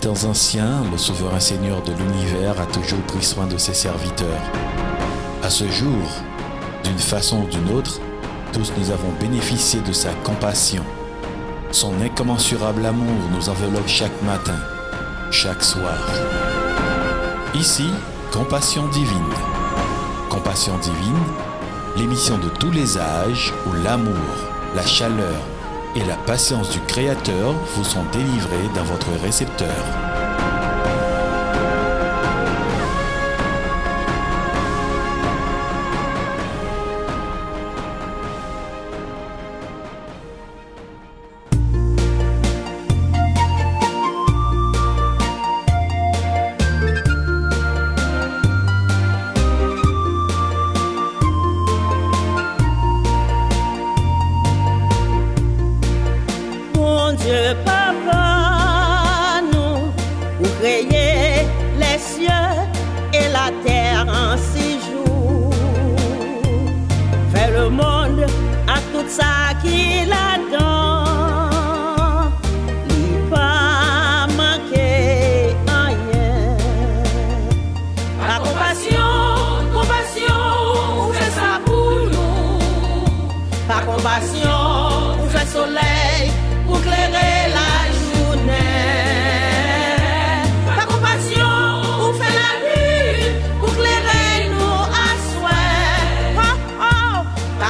Temps anciens, le souverain Seigneur de l'univers a toujours pris soin de ses serviteurs. À ce jour, d'une façon ou d'une autre, tous nous avons bénéficié de sa compassion. Son incommensurable amour nous enveloppe chaque matin, chaque soir. Ici, Compassion divine. Compassion divine, l'émission de tous les âges où l'amour, la chaleur et la patience du Créateur vous sont délivrés dans votre récepteur.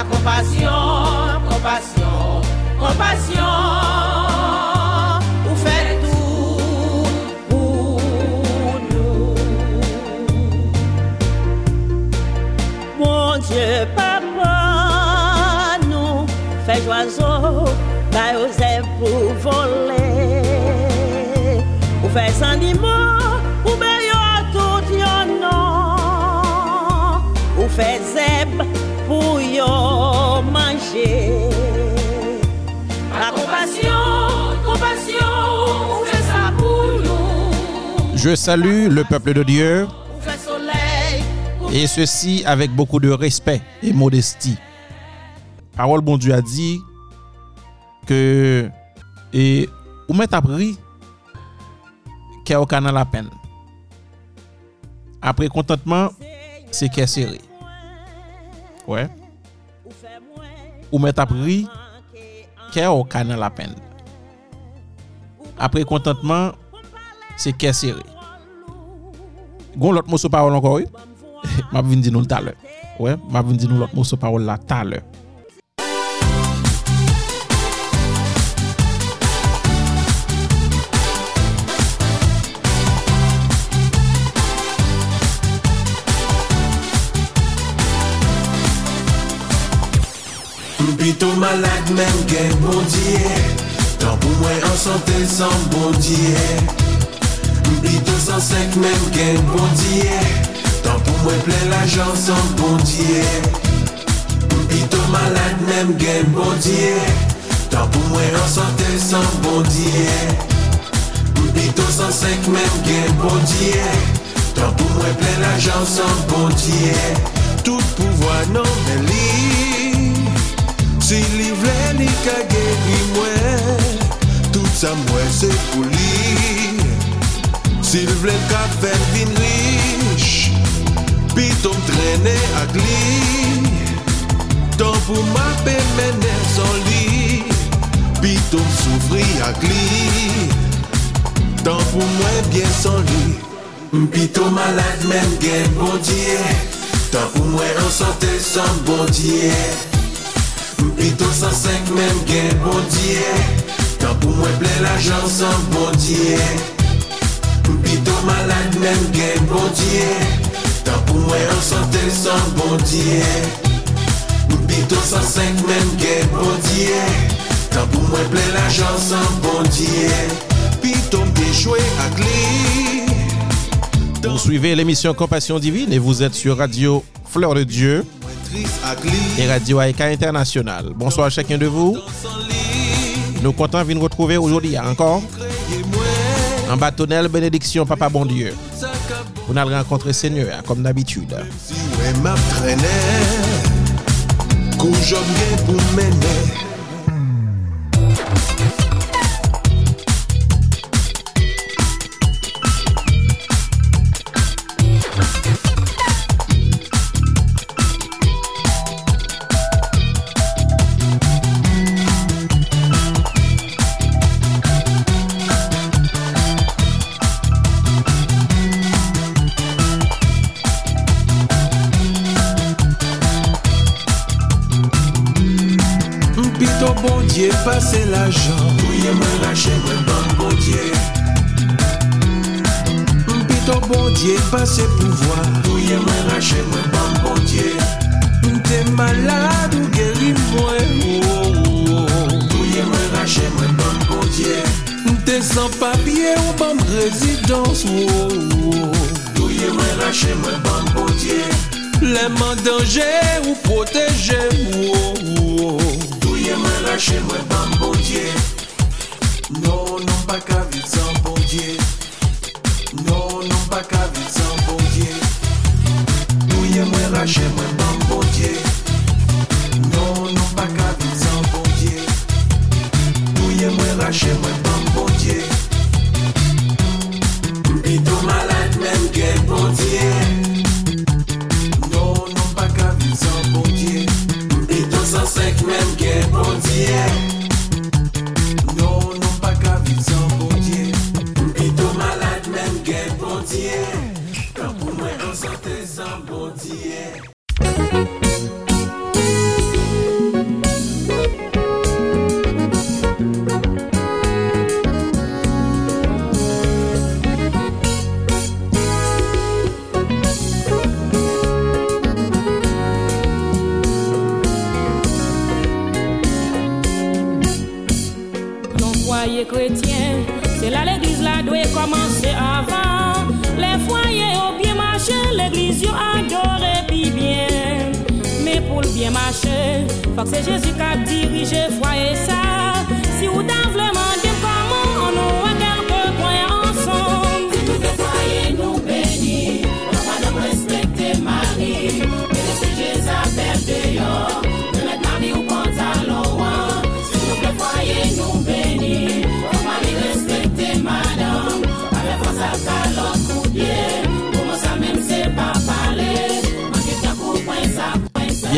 Compassion, compassion, compassion. Vous faites tout pour nous. Mon Dieu, papa, nous fait oiseau, bah osé pour voler. Ou fait animaux, ou meilleur tout yon non. Ou fait zèbre pour yon manger. La compassion, compassion, ou fait ça pour nous. Je salue le peuple de Dieu et ceci avec beaucoup de respect et modestie. Parole bon Dieu a dit que et ou met appris qu'il y a la peine. Après contentement, c'est qu'il est serré. Ouais. ou met ap ri, kè ou ka nan la pen. Apre kontantman, se kè seri. Gon lot mou sou parol anko wè? map vin di nou l'talè. Wè, ouais, map vin di nou lot mou sou parol la talè. Pitou malade men gen bondye. Tan pou mwen an sante san bondye. Pitou san sek men gen bondye. Tan pou mwen ple la jan san bondye. Pitou malade men gen bondye. Tan pou mwen an sante san bondye. Pitou san sek men gen bondye. Tan pou mwen ple la jan san bondye. Tout pouvoi nan men li Si li vle li ka geri mwen Tout sa mwen se pou li. Si li vle ka ven vin rich Pi tom trene ak li. Tan pou ma pe mene son li Pi tom soufri ak li. Tan pou mwen bien son li. Pi ton malade men gen bondye Tan pou mwen an sante san bondye. Mpito 105 men gen bondye Tan pou mwen ple la jan san bondye Mpito malade men gen bondye Tan pou mwen an sante san bondye Mpito 105 men gen bondye Tan pou mwen ple la jan san bondye Pito mpe chwe ak li Vous suivez l'émission Compassion Divine et vous êtes sur Radio Fleur de Dieu et Radio Aïka International. Bonsoir à chacun de vous. Nous comptons venir retrouver aujourd'hui encore en bâtonnel bénédiction Papa Bon Dieu. Pour nous rencontrer Seigneur comme d'habitude. Si Ye pase la jan Ouye mwen lache mwen ban bondye Mpito bondye pase pouvoi Ouye mwen lache mwen ban bondye Mte malade ou geri mwen Ouye oh. mwen lache mwen ban bondye Mte mm, san papye ou ban prezidans Ouye mwen lache mwen ban bondye Lèman denje ou proteje Ouye rache, moi, bon, bon Dieu. Non, non, pas qu'à vivre sans bon Dieu. Non, non, pas qu'à vivre sans bon Dieu. Ouye, moi, rache, moi, bon, bon Dieu. Non, non, pas qu'à vivre sans bon Dieu. Ouye, moi, rache, moi, bon, bon menm gen bondye faut que c'est Jésus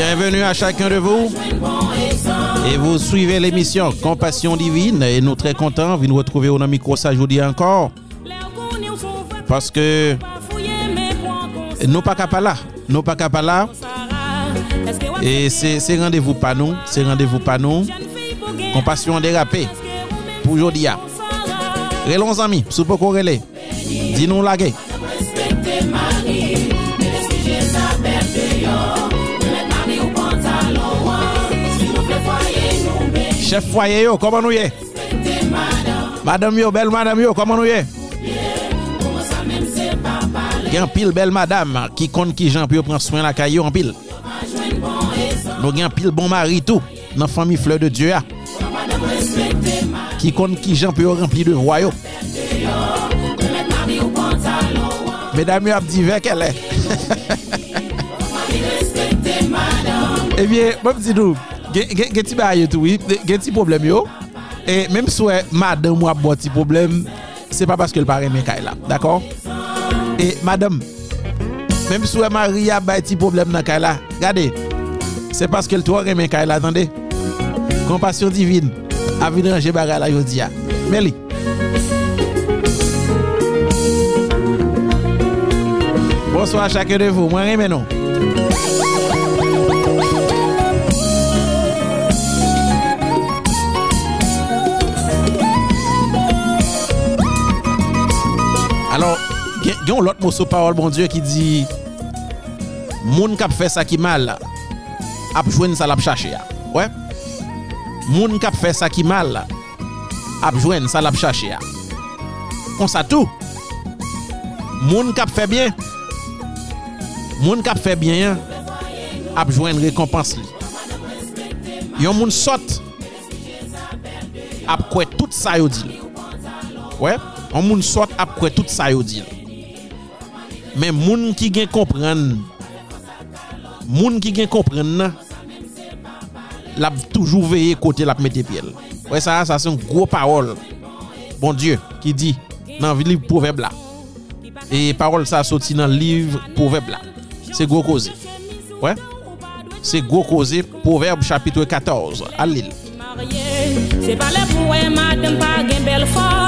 Bienvenue à chacun de vous. Et vous suivez l'émission Compassion Divine et nous très contents de nous retrouver au micro ça aujourd'hui encore parce que nous pas capable là, nous pas capable là et c'est rendez-vous pas nous, c'est rendez-vous pas nous. Compassion dérapé Est-ce que vous même pour aujourd'hui. Sarah? Relons amis, sous peu. Dis-nous la gueule. Chef foyer yo, comment nous y est Madame yo, belle madame yo, comment nous y est Il y a pile belle madame qui compte qui Jean pour prendre soin la caillou en pile. Nous y a pile bon mari tout dans famille fleur de Dieu Qui compte qui Jean pour remplir de royaume. Mesdames yo a dit qu'elle est. Eh bien, bon petit Gen ti ba yotou, gen ti problem yo. E menm sou e madame wap bo ti problem, se pa paske l pare men kay la. D'akor? E madame, menm sou e maria bay ti problem nan kay la. Gade, se paske l to remen kay la. Tande? Kompasyon divin. Avinan je baga la yo diya. Meli. Bonsoir à chacun de vous. Moi, non. Alors, gen yon lot moso parol bon Diyo ki di Moun kap fè sa ki mal ap jwen sa lap chache ya. Ouais? Moun kap fè sa ki mal ap jwen sa lap chache ya. On sa tou. Moun kap fè bien Moun kap fè bien ap jwen rekompans li. Yon moun sot ap kwe tout sa yo di li. Ouais? Wè? an moun sot ap kwe tout sa yo dil. Men moun ki gen kompren, moun ki gen kompren nan, lap toujou veye kote lap mette piel. Wè ouais, sa, sa se yon gro parol, bon Diyo, ki di nan liv poveb la. E parol sa soti nan liv poveb la. Se gro koze. Wè? Ouais? Se gro koze, poveb chapitre 14, alil. Se pale pou e maden pa gen bel fol,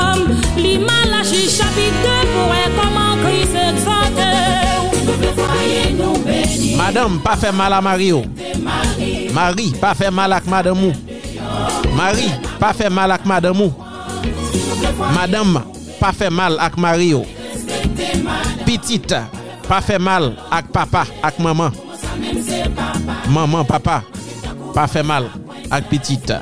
Madame, pas fè mal à Mario. Marie, pas fè mal à madame ou. Marie, pa fè mal ak madame ou. Madame, pa fè mal ak Mario. Petite, pa fè mal ak papa, ak maman. Maman, papa, pa fè mal ak petite.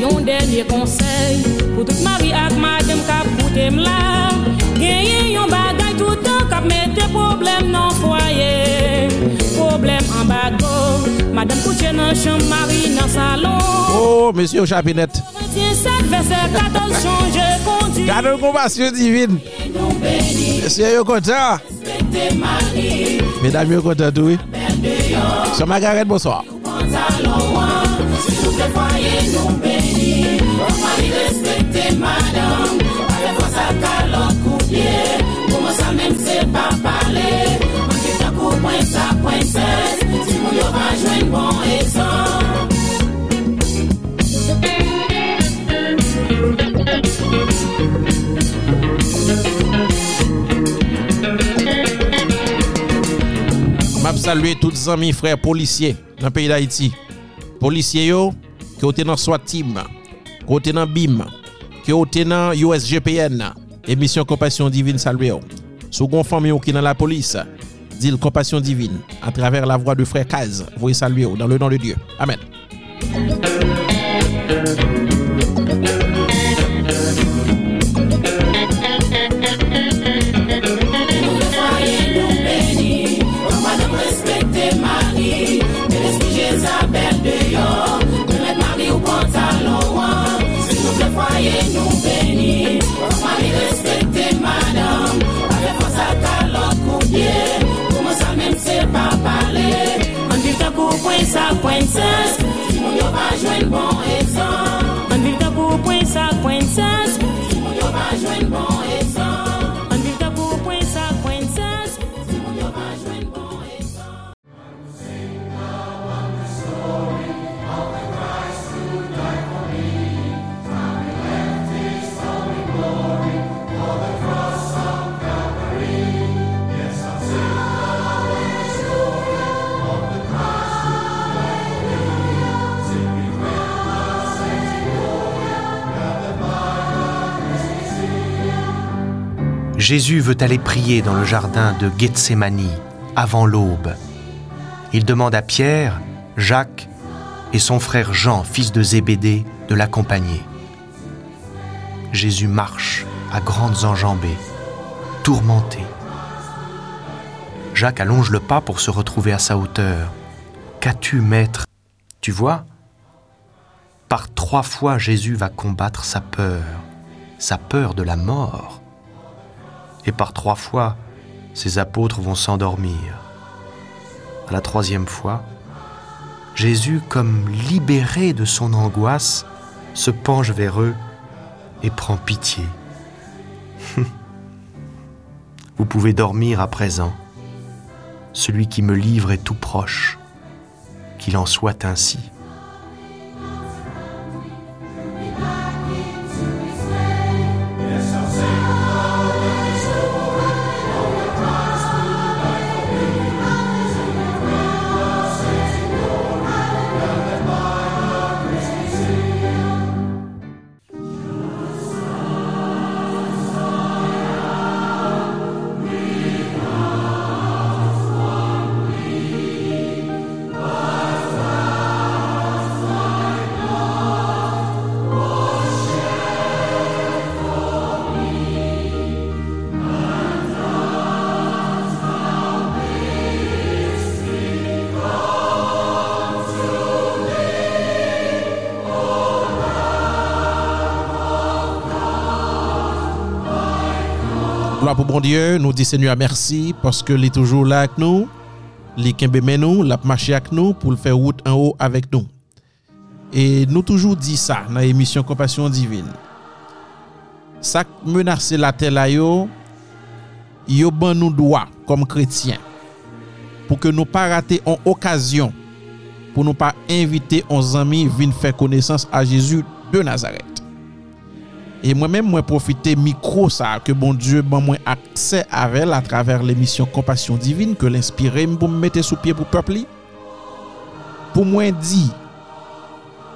Yon denye konsey Pou tout mari ak madem kap poutem la Genye yon bagay toutan kap mette problem nan foye Problem an bago Madem kouche nan chanm mari nan salon Oh, monsieur Chapinet. 27 verset 14 chanje kondi Gade yon kompasyon divine. Monsieur yon kontan. Mesdames yon kontan tou. Sur Margaret, bonsoir. mari respekte madam Pake fosa kalot koupye Kouman sa menm se pa pale Manke takou pwen sa pwen ses Ti moun yo va jwen bon esan Mab salwe tout zami frè policye nan peyi d'Haïti. Policye yo ki ote nan swa tim nan BIM, te nan USGPN, emisyon Kompasyon Divine salue yo. Sou gon fami yo ki nan la polis, dil Kompasyon Divine, a traver la voix de frère Kaz, voye salue yo, dans le nom de Dieu. Amen. Yo va Jésus veut aller prier dans le jardin de Gethsémani avant l'aube. Il demande à Pierre, Jacques et son frère Jean, fils de Zébédée, de l'accompagner. Jésus marche à grandes enjambées, tourmenté. Jacques allonge le pas pour se retrouver à sa hauteur. Qu'as-tu, maître? Tu vois? Par trois fois, Jésus va combattre sa peur, sa peur de la mort. Et par trois fois, ses apôtres vont s'endormir. À la troisième fois, Jésus, comme libéré de son angoisse, se penche vers eux et prend pitié. Vous pouvez dormir à présent. Celui qui me livre est tout proche. Qu'il en soit ainsi. Nous disons merci parce que il est toujours là avec nous. Il men nous, l'a marché avec nous pour faire route en haut avec nous. Et nous toujours dit ça dans l'émission Compassion Divine. Ça menace la terre yo, yo nous comme chrétiens pour que nous pas rater en occasion pour nous pas inviter nos amis faire connaissance à Jésus de Nazareth. E mwen men mwen profite mikro sa ke bon Diyo ban mwen akse avel a traver l'emisyon Kompasyon Divin ke l'inspire m pou m mette sou pie pou pepli. Pou mwen di,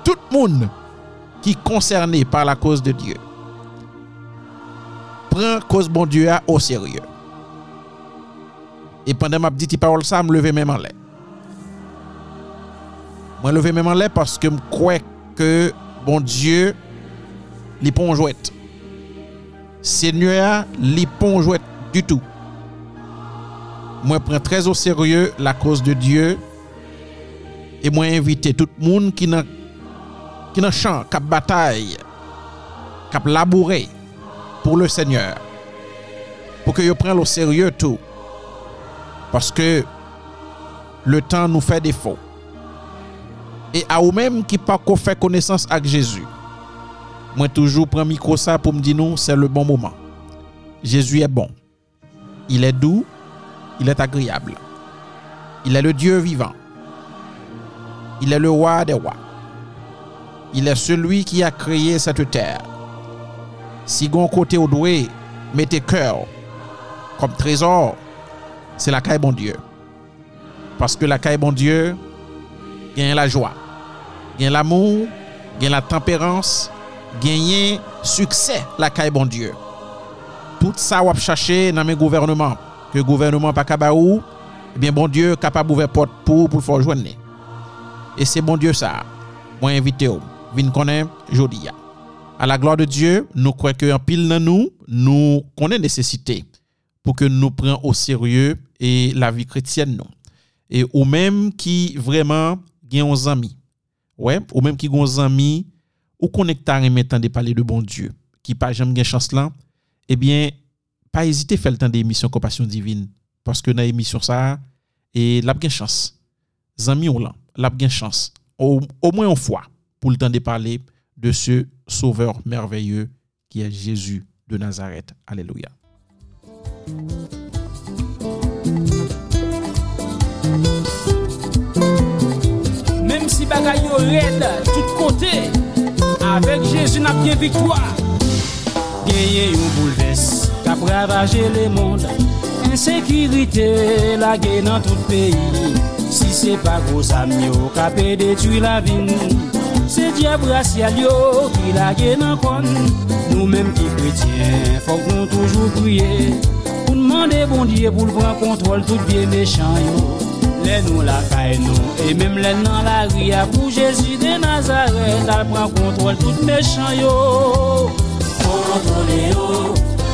tout moun ki konserne par la koz de Diyo, pren koz bon Diyo a o serye. E pande m ap di ti parol sa, m leve men man lè. Mwen leve men man lè paske m kwe ke bon Diyo li pon. Seigneur li pon du tout. Moi prends très au sérieux la cause de Dieu et moi inviter tout le monde qui dans qui dans champ, cap bataille, cap labourer pour le Seigneur. Pour que yo prenne au sérieux tout. Parce que le temps nous fait défaut. Et à vous-même qui pas fait connaissance avec Jésus. Moi toujours prends micro ça pour me dire non, c'est le bon moment. Jésus est bon. Il est doux, il est agréable. Il est le Dieu vivant. Il est le roi des rois. Il est celui qui a créé cette terre. Si gon côté au doué, mettez cœur comme trésor, c'est la caille bon Dieu. Parce que la caille bon Dieu gagne la joie, gagne l'amour, gagne la tempérance, gagne succès la caille bon Dieu. Tout ça wap chercher dans mes gouvernements, que gouvernement pas kabaou, eh bien bon Dieu capable ouvrir porte pour pour faire joindre. Et c'est bon Dieu ça. Moi invité ou, vin connaît jodi. À la gloire de Dieu, nous croyons qu'un pile dans nous, nous connaît nécessité pour que nous prenions au sérieux et la vie chrétienne nous. Et ou même qui vraiment gen des amis. Ouais, ou même qui ont des amis ou connectar et de parler de bon Dieu, qui pas jamais gen chance là, eh bien pas hésiter faire le temps d'émission compassion divine parce que dans l'émission ça et la gen chance. Zami ou là, la chance. Au, moins une fois pour le temps de parler de ce sauveur merveilleux qui est Jésus de Nazareth. Alléluia. Même si tout avec Jésus n'a bien victoire. Gagné yon bouleverse, qu'a ravagé le monde. Insécurité, la guerre dans tout pays. Si c'est pas gros amis, qu'a peut détruire la vie. C'est diable racial qui la guerre dans con. Nous-mêmes qui chrétiens, faut nous toujours prier. Pour demander bon Dieu pour le prendre contrôle tout bien méchant. Lè nou la kay nou E mèm lè nan la ria Pou Jésus de Nazaret Al pran kontrol tout mechan yo. Kontrole yo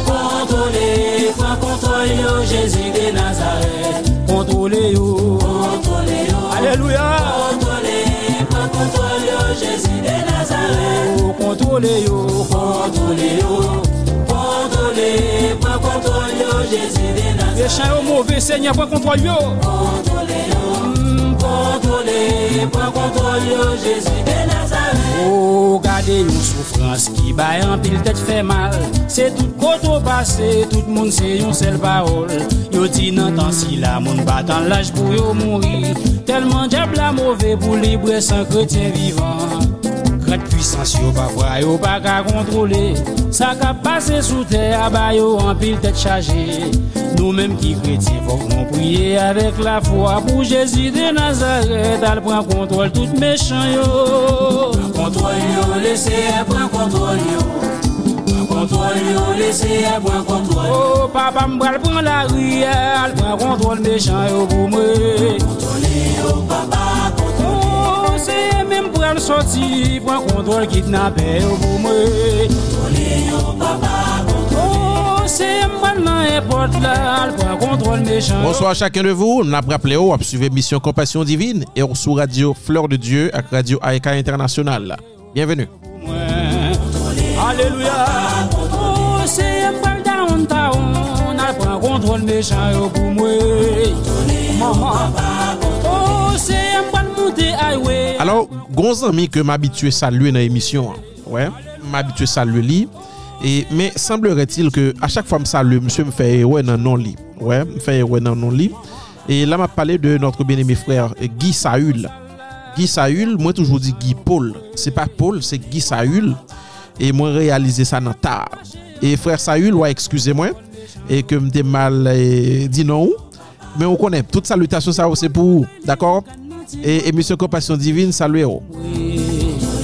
Kontrole Pran kontrol yo Jésus de Nazaret Kontrole yo Kontrole yo Aleluya Kontrole Pran kontrol yo Jésus de Nazaret Kontrole yo Kontrole yo Contrôlez, prend contrôle yo, Jésus de Nazareth. Oh, gardez une souffrance qui baille en pile tête fait mal. C'est tout côté passé, tout le monde c'est une seule parole. Yo dit non tant si la moun battant l'âge pour yo mourir. Tellement diable la mauvais pour libre sans chrétien vivant. Grande puissance yo pas voir yo pas qu'à contrôler. Ça qu'a passé sous terre, bah yo en pile tête chargée. Nous-mêmes qui chrétiens, faut prier avec la foi pour Jésus de Nazareth. Elle prend contrôle tout méchant yo. Contrôle yo, laissez elle prend contrôle yo. Contrôle yo, laissez elle prend contrôle. Oh, papa m'bral prend la rue, elle prend contrôle méchant yo pour moi. Seye men pran soti Pran kontrol kitnape yo pou mwen Kontrole yo papa Bonsoir à chacun de vous. Nous avons rappelé vous suivez Mission Compassion Divine et on sous Radio Fleur de Dieu avec Radio AEK International. Bienvenue. Alléluia. Contrôle méchant pour moi. Maman. Alors, gon ami que m'habitué saluer dans l'émission. hein. Ouais, m'habitué saluer lui. Et mais semblerait-il que à chaque fois me salue, monsieur me fait ouais dans non lit. Ouais, me fait ouais dans non lit. Et là m'a parlé de notre bien-aimé frère euh, Guy Saül. Guy Saül, moi toujours dit Guy Paul. C'est pas Paul, c'est Guy Saül. Et moi réalisé ça dans tard. Et frère Saül, ouais, excusez-moi et que m'était mal euh, dit non. Mais on connaît toute salutation ça c'est pour vous, d'accord? et émission Compassion Divine, saluez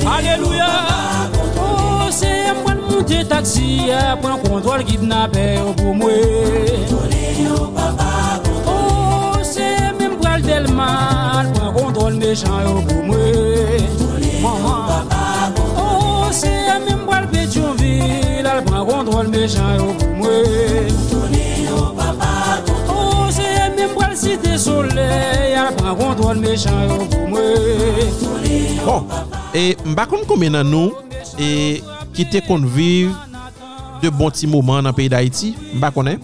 Alléluia. Monte taksi ya pran kontrol kidnapè yo pou mwen Tone yo papa kontrol O se men pral del mal pran kontrol mechan yo pou mwen chan yo pou mwen. Bon, e mba kon koumen nan nou E ki te kon viv De bon ti mouman nan peyi da iti Mbakounen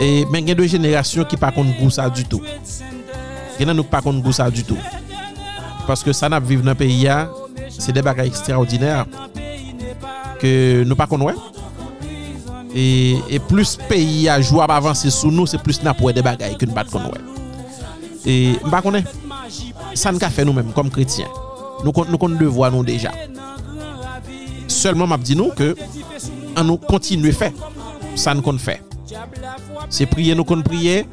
E men gen de jenerasyon ki pa kon gousa du tout. Gen nan nou pa kon gousa du tout. Paske sa nap viv nan peyi ya Se de baka ekstraordiner Ke nou pa kon wè. E, e plus peyi ya jou ap avanse sou nou, se plus nap wè de bagay ke nou bat kon wè. E mba konen, san ka fe nou menm kom kretien. Nou kon, nou kon devwa nou deja. Seleman map di nou ke an nou kontinue fe. San kon fe. Se priye nou kon priye.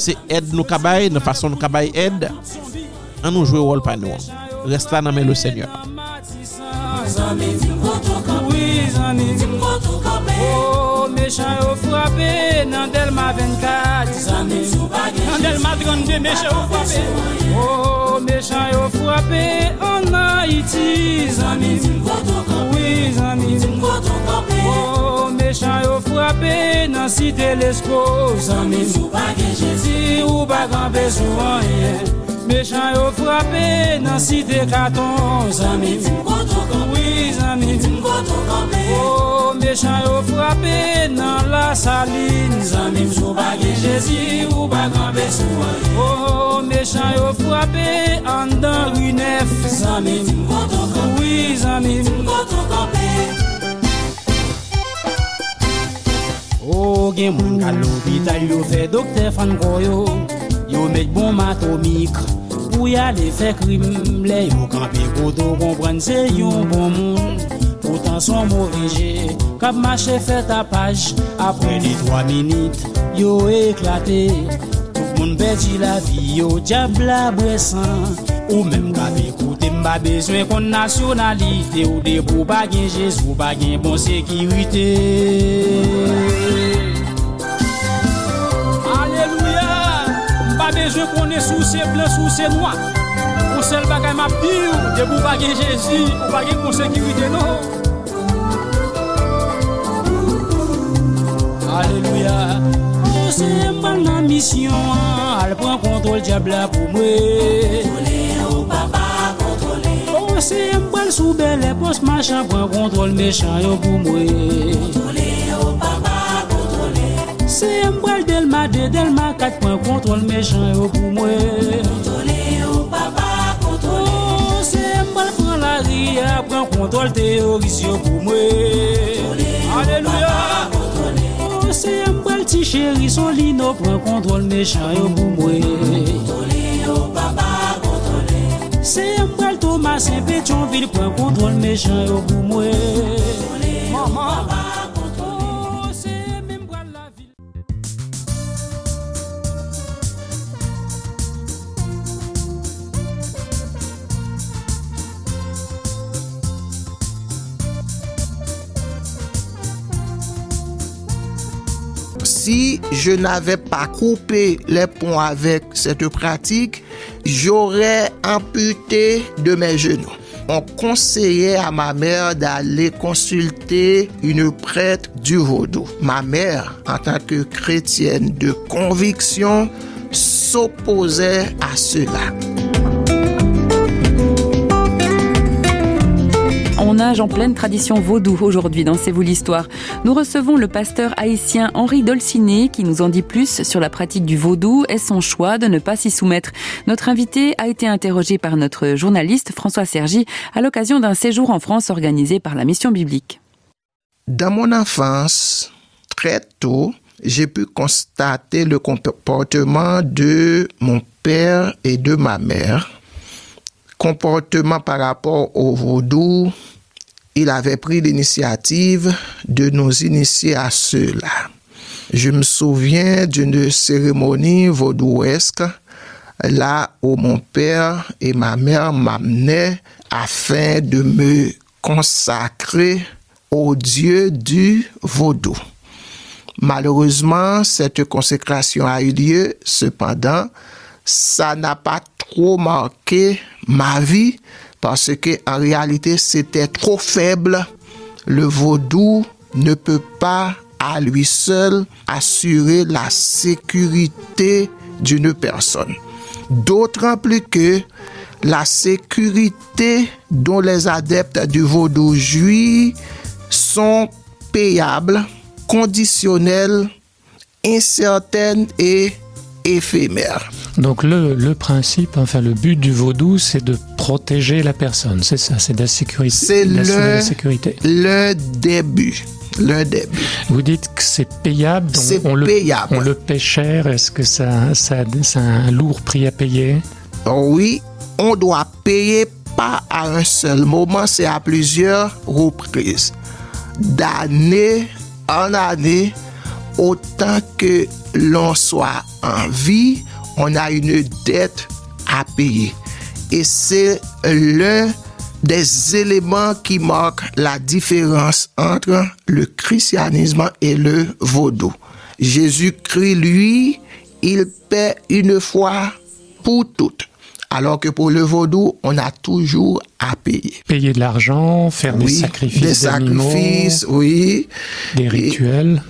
Se ed nou kabay, nou fason nou kabay ed. An nou jwe wol pa nou. Resta nan men le seigneur. oui zami Oh, méchant yo frappé. Nan Delma 24 Zami Nan Delma 32 méchant oh, yo frappé. Oh, méchant yo frappé. En Haïti Zami Oui zami Oh, méchant yo frappé. Nan Cité Lesco Zami Ou bagan bezouan yeah. Mechan yo frape nan site katon Zami. Tim koto kampe. Oui, zami. Tim koto kampe. Oh, mechan yo frape nan la saline Zami. Msou bagi jezi ou bagan besou Oh, mechan yo frape an dan rinef Zami. Tim koto kampe. Oui, zami. Tim koto kampe. Oh, gen moun kal l'opital yo fe dokte fan koyo. Yo met bon mat o mikre Pou yale fe krim. Le yo kampe koto kompren se yon bon moun. Poutan son moreje Kap mache fe tapaj. Apre li 3 minit Yo eklate. Tout moun beti la vi yo Diabla bresan. Ou menm kap ekoute mba bezwen kon nasyonalite. Ou debou bagen jesou bagen bon sekirite. je konen sou se blan, sou se noa. Ou sel bagay map di ou, debou bagay Jezi, ou bagay konsekirite nou. Aleluya. Ou se mban nan misyon, al pran kontrol diabla pou mwe. Kontrole ou papa kontrole. Ou se mban sou bel epos machan, pran kontrol mechan yo pou mwe. Se mbral del ma de del ma kat Mwen kontrol mechan yo pou mwen. Kontrole yo papa kontrole. Oh, Se mbral pran la ria Pran kontrol teoris yo pou mwen. Kontrole yo papa kontrole. Oh, Se mbral ti cheri son lino Pran kontrol mechan yo pou mwen. Kontrole yo papa kontrole. Se mbral Thomas en Petionville Pran kontrol mechan yo pou mwen. Si je n'avais pas coupé les ponts avec cette pratique, j'aurais amputé de mes genoux. On conseillait à ma mère d'aller consulter une prêtre du vaudou. Ma mère, en tant que chrétienne de conviction, s'opposait à cela. En pleine tradition vaudou aujourd'hui dans C'est vous l'histoire. Nous recevons le pasteur haïtien Henri Dolciné qui nous en dit plus sur la pratique du vaudou et son choix de ne pas s'y soumettre. Notre invité a été interrogé par notre journaliste François Sergi à l'occasion d'un séjour en France organisé par la Mission biblique. Dans mon enfance, très tôt, j'ai pu constater le comportement de mon père et de ma mère. Comportement par rapport au vaudou, il avait pris l'initiative de nous initier à cela. Je me souviens d'une cérémonie vaudouesque là où mon père et ma mère m'amenaient afin de me consacrer au Dieu du vaudou. Malheureusement, cette consécration a eu lieu, cependant, ça n'a pas trop marqué ma vie parce que en réalité c'était trop faible. Le vaudou ne peut pas à lui seul assurer la sécurité d'une personne. D'autant plus que la sécurité dont les adeptes du vaudou jouissent sont payables, conditionnelles, incertaines et éphémères. Donc le, le principe, enfin le but du vaudou, c'est de protéger la personne, c'est ça, c'est de la sécurité. C'est le- la sécurité. Le début. Le début. Vous dites que c'est payable, donc C'est on le, payable. on le paie cher. Est-ce que ça, ça, ça a un lourd prix à payer? Oui, on doit payer pas à un seul moment, c'est à plusieurs reprises. D'année en année, autant que l'on soit en vie, on a une dette à payer. Et c'est l'un des éléments qui marquent la différence entre le christianisme et le vaudou. Jésus-Christ, lui, il paie une fois pour toutes. Alors que pour le vaudou, on a toujours à payer. Payer de l'argent, faire des sacrifices des sacrifices, oui, des rituels.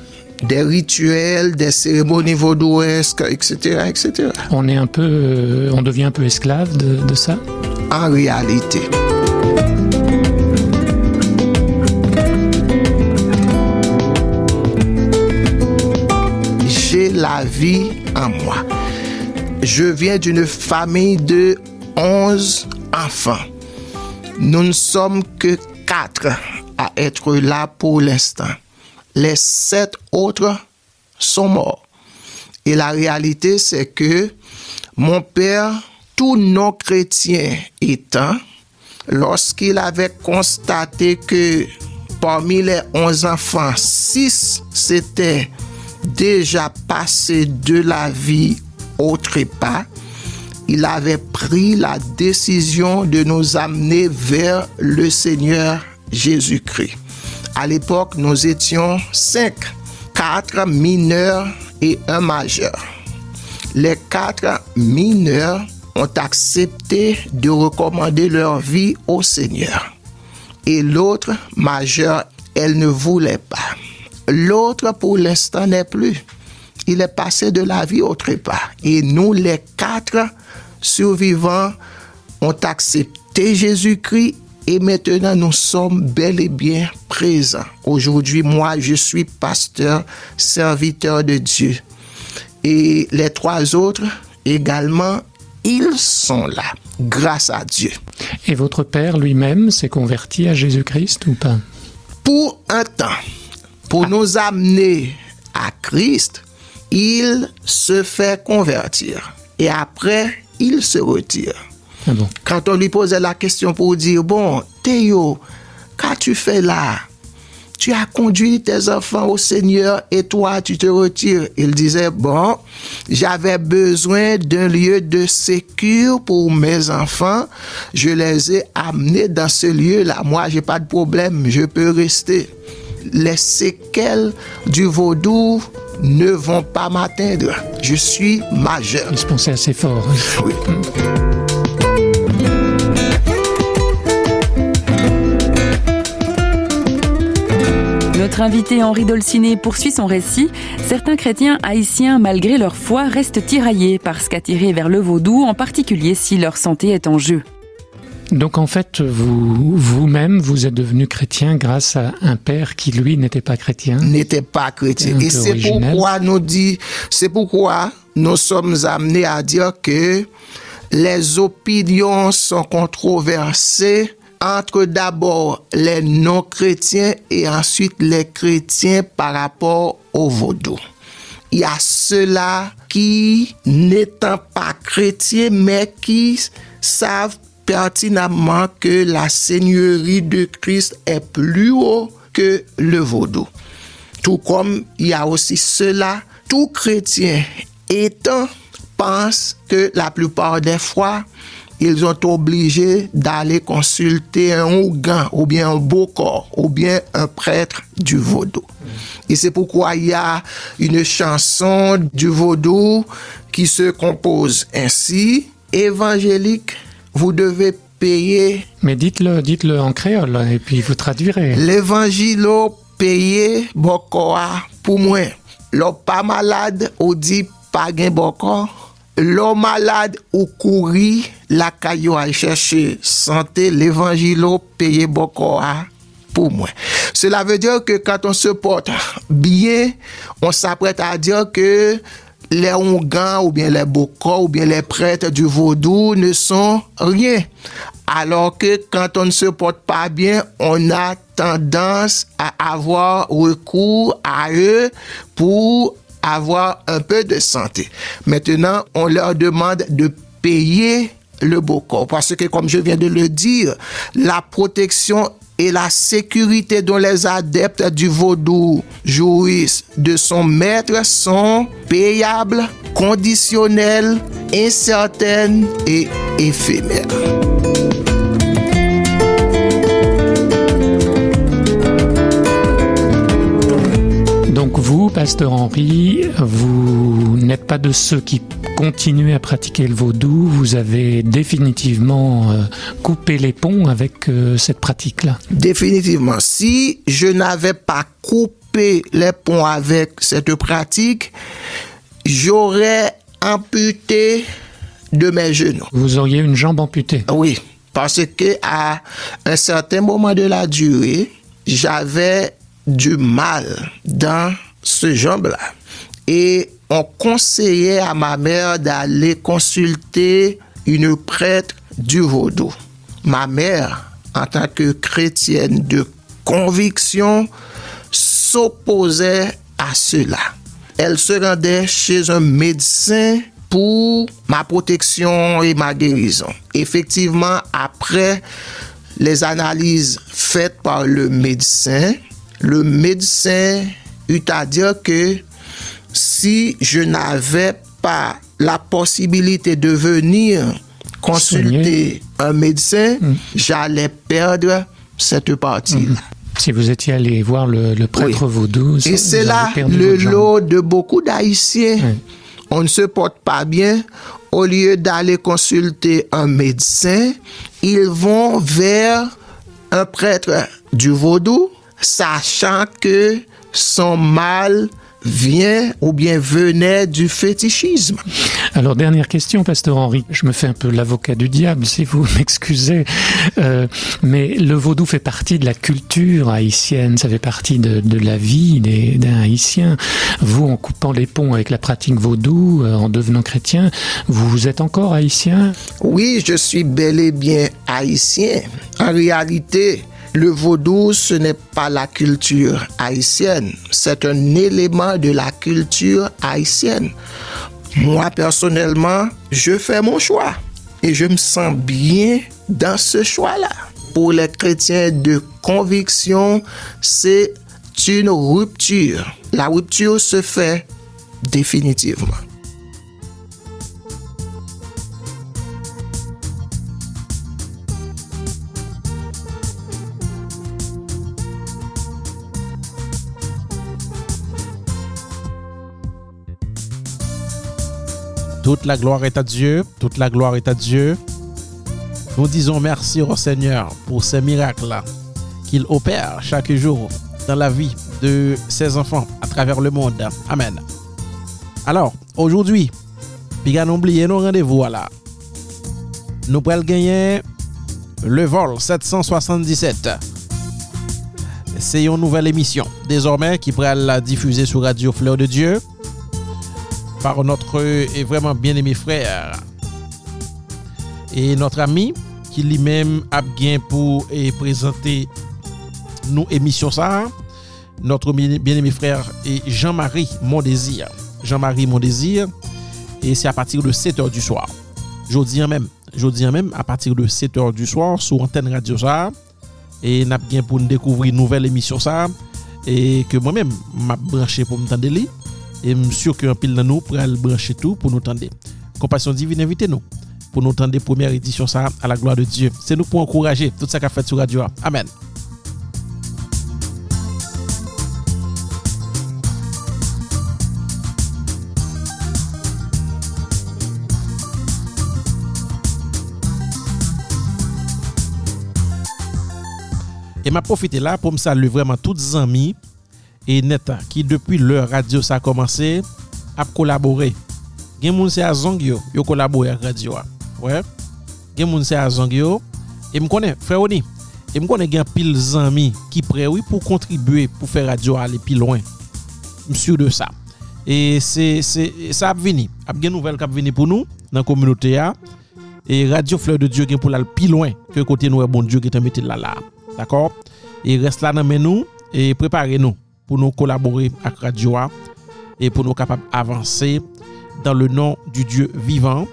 Des rituels, des cérémonies vaudouesques, etc., etc. On est un peu, euh, on devient un peu esclave de, de ça? En réalité. J'ai la vie en moi. Je viens d'une famille de 11 enfants. Nous ne sommes que quatre à être là pour l'instant. Les sept autres sont morts. Et la réalité, c'est que mon père, tout non-chrétien étant, lorsqu'il avait constaté que parmi les 11 enfants, 6 s'étaient déjà passés de la vie au trépas, il avait pris la décision de nous amener vers le Seigneur Jésus-Christ. À l'époque, nous étions cinq, quatre mineurs et un majeur. Les quatre mineurs ont accepté de recommander leur vie au Seigneur. Et l'autre majeur, elle ne voulait pas. L'autre, pour l'instant, n'est plus. Il est passé de la vie au trépas. Et nous, les quatre survivants, ont accepté Jésus-Christ et maintenant nous sommes bel et bien présents. Aujourd'hui, moi, je suis pasteur, serviteur de Dieu. Et les trois autres également, ils sont là, grâce à Dieu. Et votre père lui-même s'est converti à Jésus-Christ ou pas? Pour un temps, pour nous amener à Christ, il se fait convertir. Et après, il se retire. Ah bon Quand on lui posait la question pour dire, bon, Théo, qu'as-tu fait là? Tu as conduit tes enfants au Seigneur et toi, tu te retires. Il disait, bon, j'avais besoin d'un lieu de sécure pour mes enfants. Je les ai amenés dans ce lieu-là. Moi, j'ai pas de problème, je peux rester. Les séquelles du vaudou ne vont pas m'atteindre. Je suis majeur. Il se pensait assez fort. Oui. Notre invité Henri Dolciné poursuit son récit. Certains chrétiens haïtiens, malgré leur foi, restent tiraillés parce qu'attirés vers le vaudou, en particulier si leur santé est en jeu. Donc en fait, vous vous-même, vous êtes devenu chrétien grâce à un père qui lui n'était pas chrétien. n'était pas chrétien. Et c'est pourquoi nous dit, c'est pourquoi nous sommes amenés à dire que les opinions sont controversées entre d'abord les non-chrétiens et ensuite les chrétiens par rapport au vaudou. Il y a ceux-là qui, n'étant pas chrétiens, mais qui savent pertinemment que la seigneurie de Christ est plus haut que le vaudou. Tout comme il y a aussi ceux-là, tout chrétien étant pense que la plupart des fois, ils sont obligés d'aller consulter un ougan ou bien un beau corps ou bien un prêtre du vaudou. Et c'est pourquoi il y a une chanson du vaudou qui se compose ainsi. Évangélique, vous devez payer Mais dites-le, dites-le en créole et puis vous traduirez. l'évangile payer bokoa pour moi. L'on pas malade ou dit pas gain boko. L'on malade ou courir la caillou à chercher santé l'évangile payer bokoa pour moi. Cela veut dire que quand on se porte bien, on s'apprête à dire que les Ongans ou bien les Bokors ou bien les prêtres du vaudou ne sont rien. Alors que quand on ne se porte pas bien, on a tendance à avoir recours à eux pour avoir un peu de santé. Maintenant, on leur demande de payer le Bokor. Parce que, comme je viens de le dire, la protection et la sécurité dont les adeptes du vaudou jouissent de son maître sont payables, conditionnelles, incertaines et éphémères. Donc vous, pasteur Henri, vous n'êtes pas de ceux qui continuent à pratiquer le vaudou, vous avez définitivement euh, coupé les ponts avec euh, cette pratique-là. Définitivement, si je n'avais pas coupé les ponts avec cette pratique, j'aurais amputé de mes genoux. Vous auriez une jambe amputée. Oui, parce que à un certain moment de la durée, j'avais du mal dans ce jambe-là. Et on conseillait à ma mère d'aller consulter une prêtre du vaudou. Ma mère, en tant que chrétienne de conviction, s'opposait à cela. Elle se rendait chez un médecin pour ma protection et ma guérison. Effectivement, après les analyses faites par le médecin, le médecin eut à dire que si je n'avais pas la possibilité de venir consulter un médecin, j'allais perdre cette partie-là. Si vous étiez allé voir le, le prêtre vaudou, Et c'est là le lot de beaucoup d'Haïtiens. Oui. On ne se porte pas bien. Au lieu d'aller consulter un médecin, ils vont vers un prêtre du vaudou, sachant que son mal vient ou bien venait du fétichisme. Alors, dernière question, Pasteur Henri. Je me fais un peu l'avocat du diable, si vous m'excusez. Euh, mais le vaudou fait partie de la culture haïtienne, ça fait partie de, de la vie d'un haïtien. Vous, en coupant les ponts avec la pratique vaudou, euh, en devenant chrétien, vous êtes encore haïtien? Oui, je suis bel et bien haïtien. En réalité, le vaudou, ce n'est pas la culture haïtienne, c'est un élément de la culture haïtienne. Moi, personnellement, je fais mon choix et je me sens bien dans ce choix-là. Pour les chrétiens de conviction, c'est une rupture. La rupture se fait définitivement. Toute la gloire est à Dieu, toute la gloire est à Dieu. Nous disons merci au Seigneur pour ces miracles-là qu'il opère chaque jour dans la vie de ses enfants à travers le monde. Amen. Alors, aujourd'hui, puis oublié nos rendez-vous là. Nous pourrons gagner le vol 777. C'est une nouvelle émission désormais qui pourra la diffuser sur Radio Fleur de Dieu par notre et vraiment bien-aimé frère. Et notre ami qui lui-même a bien pour et présenter nous émission ça notre bien-aimé frère et Jean-Marie Mon Désir Jean-Marie Mon Désir et c'est à partir de 7h du soir. Jeudi même jeudi même à partir de 7h du soir sur antenne radio ça et n'a bien pour nous découvrir une nouvelle émission ça et que moi-même m'a branché pour me tendre et je suis sûr qu'un pile de nous pour le brancher tout pour nous tendre. Compassion divine, invitez nous. pour nous entendre des premières éditions ça à la gloire de Dieu. C'est nous pour encourager tout ça qu'a fait sur Radio. Amen. Et m'a profité là pour me saluer vraiment tous les amis et net qui depuis leur radio ça a commencé à collaborer. Gen moun se a zong yo, yo collaboré avec radio. a. Ouais. Gen moun se a zong yo et me connaît frère. Et me connaît gen pile amis qui prêt oui pour contribuer pour faire radio aller plus loin. Sûr de ça. Et c'est ça a venu. A gen nouvelle qui venu pour nous dans la communauté a. Et Radio Fleur de Dieu gen pour aller plus loin que côté nous bon Dieu qui t'a mis là là. D'accord? Et reste là dans nous et préparez-nous pour nous collaborer avec Radio A et pour nous capables d'avancer dans le nom du Dieu vivant.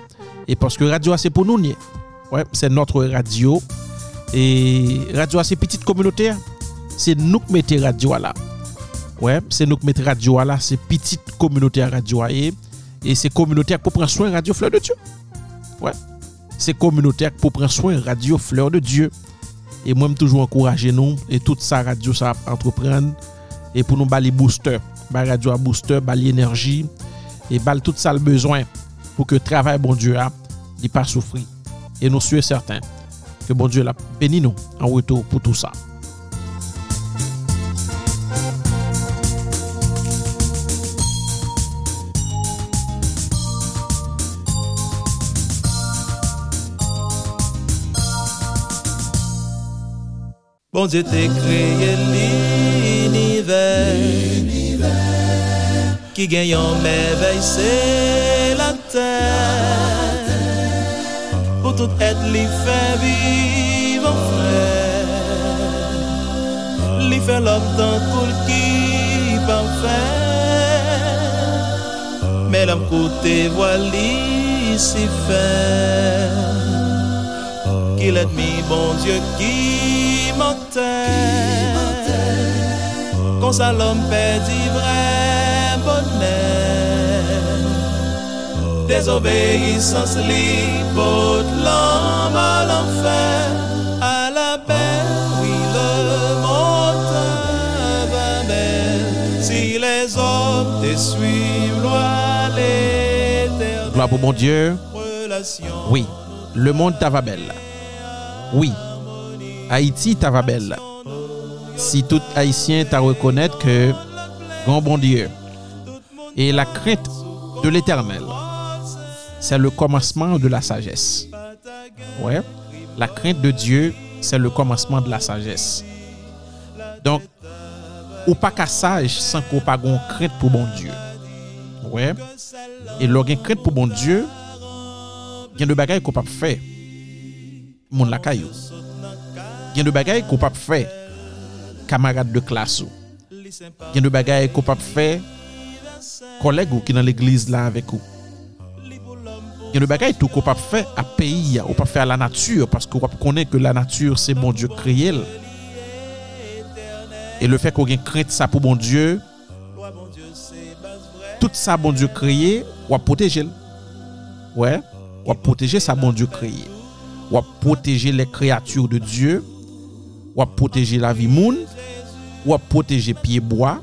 Et parce que Radio A, c'est pour nous, ouais, c'est notre radio. Et Radio A, c'est petite communauté. C'est nous qui mettons Radio A là. Ouais, c'est nous qui mettons Radio A là. C'est petite communauté à Radio A. Et, c'est communautaire pour prendre soin Radio Fleur de Dieu. Ouais. C'est communautaire pour prendre soin Radio Fleur de Dieu. Et moi, je toujours encourager nous et toute sa radio, ça entreprendre. Et pour nous, bali booster. Bali radio à booster, bali énergie. Et bali tout ça le besoin pour que le travail, bon Dieu, a, pas souffrir. Et nous sommes certains que bon Dieu l'a béni nous en retour pour tout ça. Bon Dieu t'a créé l'univers Qui gagne en merveille c'est la terre. Pour tout être li fait vivre frère. Li fait l'homme tout le qui parfait Mais l'homme côté voilà si fait qu'il est mis bon Dieu qui mentait. Ça l'homme perdit vrai bonheur. Désobéissance libre l'homme à l'enfer. À la paix, oui, le monde va belle. Si les hommes te suivent, loi l'éternel. Gloire pour mon Dieu. Oui, le monde t'ava belle. Oui, Haïti t'ava belle. Si tout Haïtien t'a reconnaître que grand bon Dieu et la crainte de l'éternel, c'est le commencement de la sagesse. Ouais, la crainte de Dieu, c'est le commencement de la sagesse. Donc, ou pas qu'à sage sans qu'on pas crainte pour bon Dieu. Ouais. Et lorsqu'on crainte pour bon Dieu, il y a de bagages qu'on peut faire. Mon la. Il y a de bagages qu'on peut faire. Camarades de classe. Il y a de bagages qu'on peut faire. Collègues qui dans l'église là avec vous. Il y a de bagages qu'on peut faire à pays, ou pas faire à la nature, parce qu'on connaît que la nature c'est bon Dieu créé. Et le fait qu'on ait ça pour bon Dieu, tout ça bon Dieu créé, ou à protéger. Ouais, ou à protéger ça bon Dieu créé. Ou à protéger les créatures de Dieu, ou à protéger la vie moun, ou à protéger pied bois,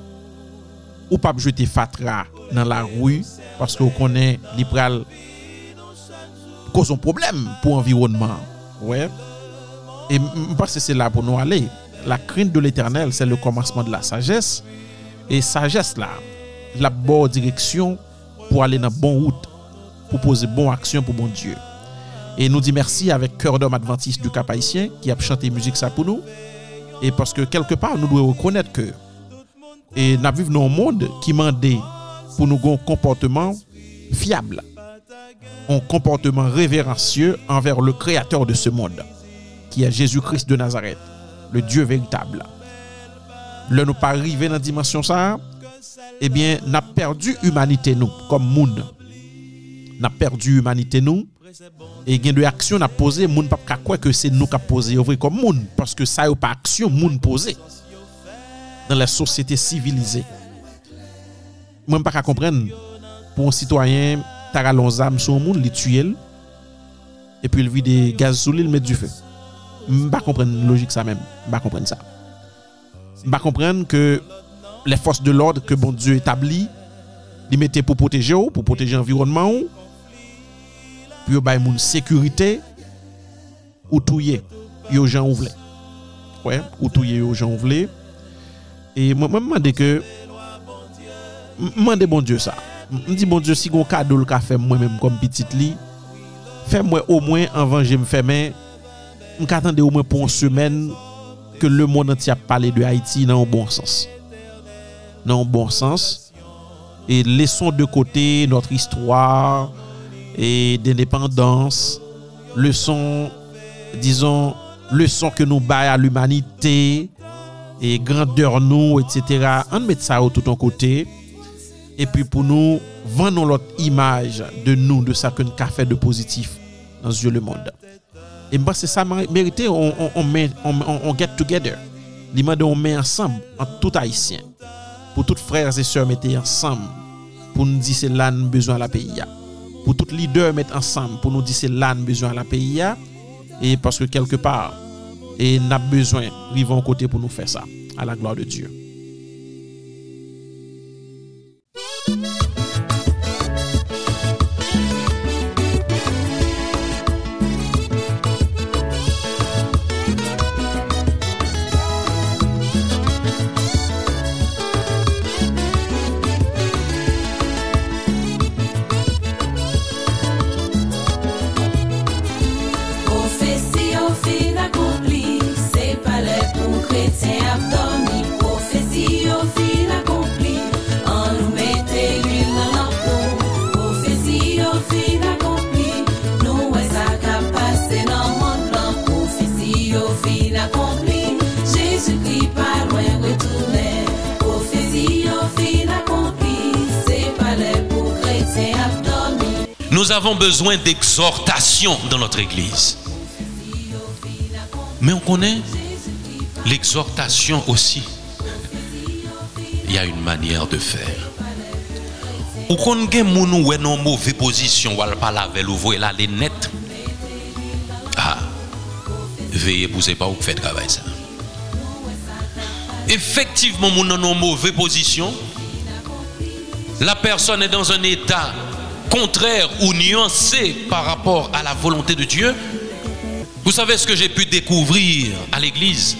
ou pas jeter fatra dans la rue parce qu'on connaît li pral cause un problème pour l'environnement. Et m- parce que c'est là pour nous aller. La crainte de l'éternel, c'est le commencement de la sagesse. Et sagesse là, la bonne direction pour aller dans la bonne route, pour poser bonne action pour bon Dieu. Et nous dit merci avec Cœur d'homme adventiste du Cap Haïtien qui a chanté musique ça pour nous. Et parce que quelque part, nous devons reconnaître que nous vivons dans un monde qui demande pour nous un comportement fiable, un comportement révérencieux envers le créateur de ce monde, qui est Jésus-Christ de Nazareth, le Dieu véritable. Le nous pas arrivé dans la dimension ça, eh bien, n'a perdu humanité nous, comme monde. N'a perdu humanité nous, Bon. Et il y a des actions à poser, les gens ne peuvent pas croire que c'est nous qui poser comme monde, parce que ça n'est pas action, les gens poser dans la société civilisée. Moi, je ne peux pas comprendre. Pour un citoyen, Tara Lonzam, son monde, il tue, et puis il vit des gaz sous l'île, il met du feu. Je ne peux pas comprendre la logique ça même. Je ne peux pas comprendre ça. Je ne peux pas comprendre que les forces de l'ordre que bon Dieu établit, ils mettaient pour protéger, pour protéger l'environnement, pou yo bay moun sekurite ou touye yo jan ou vle. Ouais, ou touye yo jan ou vle. E mwen mwande ke, mwande bon Diyo sa. Mwen di bon Diyo si gon kado l ka fem mwen menm kom pitit li, fem mwen o mwen anvan jem femen, mwen katande o mwen pon semen ke le moun an ti ap pale de Haiti nan ou bon sens. Nan ou bon sens. E leson de kote notre histoire, et d'indépendance. Leçon, disons, leçon que nous baillons à l'humanité et grandeur nous, etc. On met ça tout en côté. Et puis pour nous, vendons l'autre image de nous, de ça que nous fait de positif dans ce le monde. Et moi, c'est ça mérité, on, on, on, met, on, get together. L'image on met ensemble, en tout haïtien. Pour tous frères et sœurs, mettez ensemble. Pour nous dire c'est là nous besoin de la pays. Pour tous leaders mettre ensemble. Pour nous dire c'est là nous besoin de la pays. Et parce que quelque part, et n'a besoin vivre côté pour nous faire ça. À la gloire de Dieu. Besoin d'exhortation dans notre église. Mais on connaît l'exhortation aussi. Il y a une manière de faire. Ou qu'on gen moun ou en mauvaise position, ou pas laver ou voyez la net. Ah, veillez pour pas où fait travail ça. Effectivement, moun en mauvaise position. La personne est dans un état contraire ou nuancé par rapport à la volonté de Dieu. Vous savez ce que j'ai pu découvrir à l'église?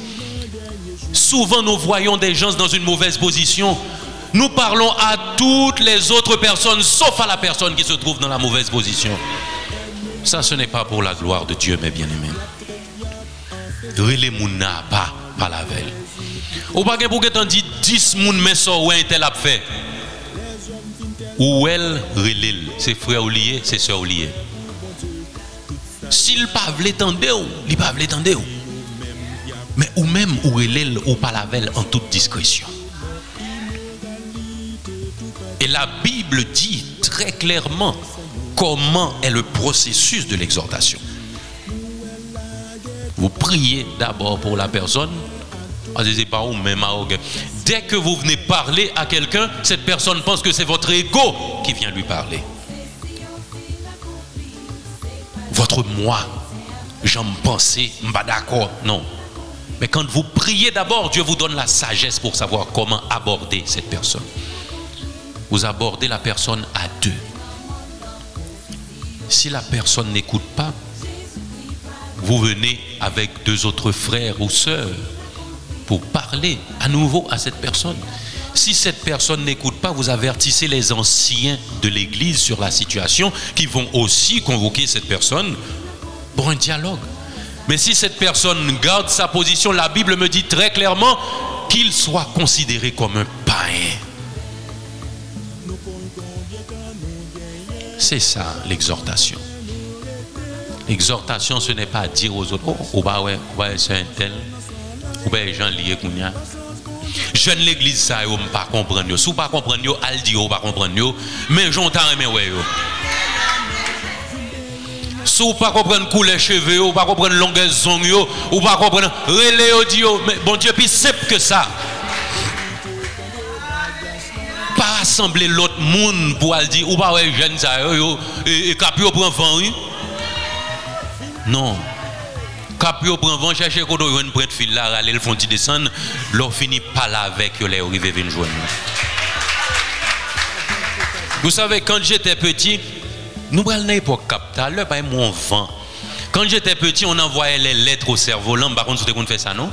Souvent nous voyons des gens dans une mauvaise position. Nous parlons à toutes les autres personnes sauf à la personne qui se trouve dans la mauvaise position. Ça, ce n'est pas pour la gloire de Dieu, mes bien-aimés. Relé mouna pas, pas la veille. Ou pas pour que dit 10 moun mais ça ouais tel a fait. Ou elle relèle, c'est frère ou lié, c'est sœur ou lié. S'il pas tande ou, il pas tande ou. Mais ou même ou relèle ou pas en toute discrétion. Et la Bible dit très clairement comment est le processus de l'exhortation. Vous priez d'abord pour la personne. Pas. Dès que vous venez parler à quelqu'un, cette personne pense que c'est votre ego qui vient lui parler. Votre moi, j'en pensais, pas d'accord, non. Mais quand vous priez d'abord, Dieu vous donne la sagesse pour savoir comment aborder cette personne. Vous abordez la personne à deux. Si la personne n'écoute pas, vous venez avec deux autres frères ou sœurs pour parler à nouveau à cette personne. Si cette personne n'écoute pas, vous avertissez les anciens de l'Église sur la situation qui vont aussi convoquer cette personne pour un dialogue. Mais si cette personne garde sa position, la Bible me dit très clairement qu'il soit considéré comme un païen. C'est ça l'exhortation. L'exhortation, ce n'est pas dire aux autres, oh, ou bah ouais, ouais, c'est un tel, ou bien gens liés kounya. Jeune l'église ça, yo pas comprendre. Si vous pas comprendre yo, al di yo pas comprendre mais j'entends mais ouais yo. Si vous pas comprendre couleur cheveux, ou pas comprendre longueur zong yo, ou pas comprendre relais yo di yo, mais bon Dieu plus simple que ça. Pas rassembler l'autre monde pour aller dire ou pas ouais jeune ça yo, et, et cap yo prend vent oui. Non. Capio prend vent chercher quand on une prête fil là, aller le font descendre, leur finit pas là avec les arrivé venir joindre. Vous savez quand j'étais petit, nous prenons l'époque capitale, là pas mon vent. Quand j'étais petit, on envoyait les lettres au cerf-volant, par contre, vous fait ça non?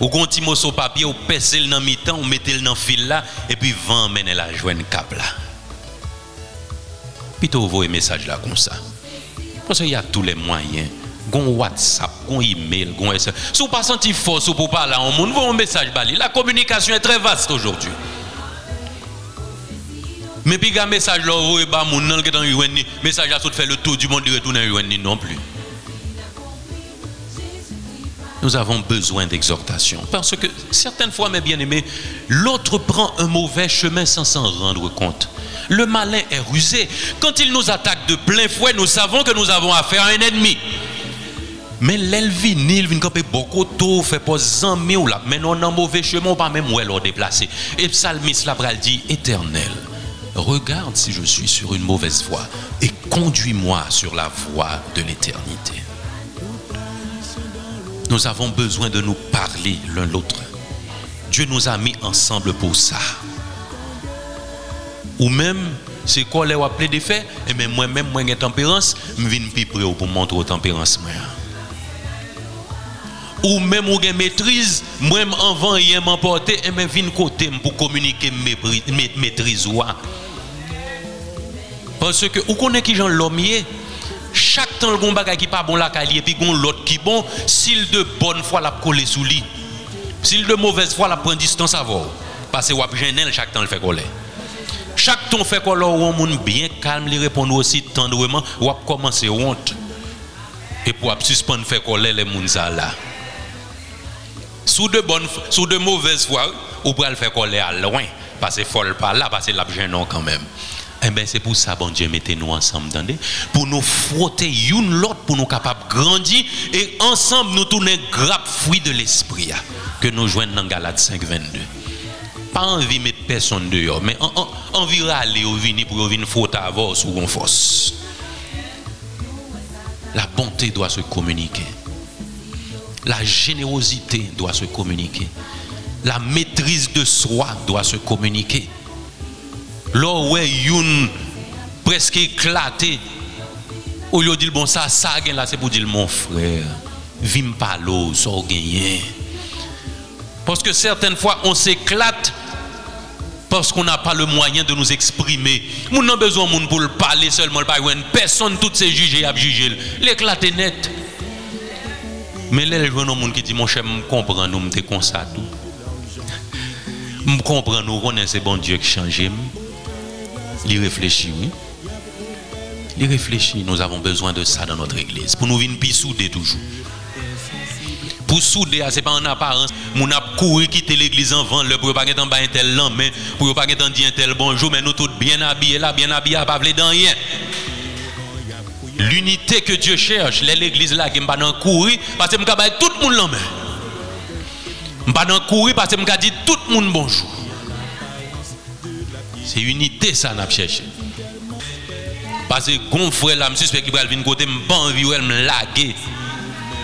Ou qu'on petit morceau papier, ou pèse le dans mi-temps, ou mettez le dans le fil là et puis vent mène la joindre cap là. Plutôt vous voyez message là comme ça. Parce qu'il y a tous les moyens. Gon WhatsApp, gon email, gon SMS. Si vous pas senti force pour parler un monde, vous un message bali. La communication est très vaste aujourd'hui. Mais puis un message là, vous voyez pas mon nan qui dans UNI, message là fait le tour du monde de retourner UNI non plus. Nous avons besoin d'exhortation. Parce que certaines fois, mes bien-aimés, l'autre prend un mauvais chemin sans s'en rendre compte. Le malin est rusé. Quand il nous attaque de plein fouet, nous savons que nous avons affaire à un ennemi. Mais l'elvin, il vient camper beaucoup tôt, fait pas zami ou là. Mais non, en mauvais chemin, pas même où elle a déplacé. Et psalmiste là, dit, éternel, regarde si je suis sur une mauvaise voie et conduis-moi sur la voie de l'éternité. Nous avons besoin de nous parler l'un l'autre. Dieu nous a mis ensemble pour ça. Ou même, c'est quoi les appelé des faits Et même moi-même, moi, j'ai tempérance, je viens plus près pour montrer tempérance. Moi. Ou même, ou maîtrise, moi-même, avant, il m'emporter, et je viens côté pour communiquer maîtrise. Parce que, vous connaissez qui Jean l'homme chaque temps le bon bagage qui pas bon la et puis gon l'autre qui bon s'il de bonne foi la coller sous lui s'il de mauvaise foi la prend distance avant parce que wap gêner chaque temps le fait coller chaque temps fait coller ou monde bien calme lui répond aussi tendrement wap commencer honte. Et pour suspendre fait coller les moun là sous de bonne sous de mauvaise foi ou pour le faire coller à loin parce que folle pas là parce que la gênant quand même eh bien, c'est pour ça, bon Dieu, mettez-nous ensemble, pour nous frotter une l'autre, pour nous capables de grandir et ensemble nous tourner grappe fruit de l'esprit hein, que nous joignons dans Galate 5, 22. Pas envie de mettre personne dehors, mais envie d'aller au vini pour venir frotter à vos ou en force. La bonté doit se communiquer. La générosité doit se communiquer. La maîtrise de soi doit se communiquer. Où une presque éclaté, au lieu de dire bon ça, ça là, c'est pour dire mon frère, vim pas l'eau, ça gagné. Parce que certaines fois, on s'éclate parce qu'on n'a pas le moyen de nous exprimer. Nous avons besoin de pour le parler seulement, personne, toutes ces juges à juger. L'éclat est net. Mais là, je vois un qui dit Mon cher, je comprends, nous, je comme ça. Je comprends, nous, on est bon Dieu qui change. Il réfléchit, oui. Il réfléchit. Nous avons besoin de ça dans notre église. Pour nous venir plus souder toujours. Pour souder, ce n'est pas en apparence. Nous avons couru quitter l'église en vent, pour pas être en un tel mais pour pas être en un tel bonjour, mais nous tous bien habillés là, bien habillés, pas dans rien. L'unité que Dieu cherche, l'église là pas dans courir parce que je tout le monde Je dans courir parce que je dit tout le monde bonjour. C'est unité ça n'a cherché. Parce que mon frère là, je suspect qu'il va venir côté, je pas envie de me laguer.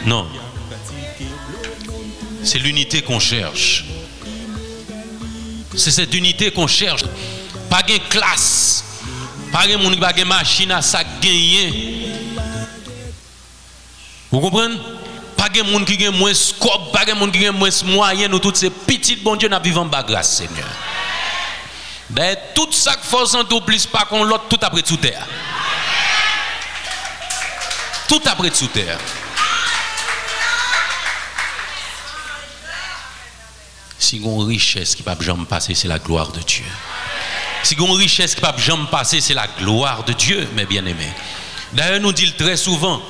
Non. C'est l'unité qu'on cherche. C'est cette unité qu'on cherche. Pas de classe. Pas de machine à ça Vous comprenez? Pas de monde qui a moins scope, pas de monde qui a moins moyens. Nous tous ces petits bon Dieu, nous vivons en grâce, Seigneur. D'ailleurs, tout ça que force en tout plus pas qu'on l'autre tout après sous terre. Tout après sous terre. Si on richesse qui peut jamais passer, c'est la gloire de Dieu. Si on richesse qui peut jamais c'est la gloire de Dieu, mes bien-aimés. D'ailleurs, nous dit très souvent,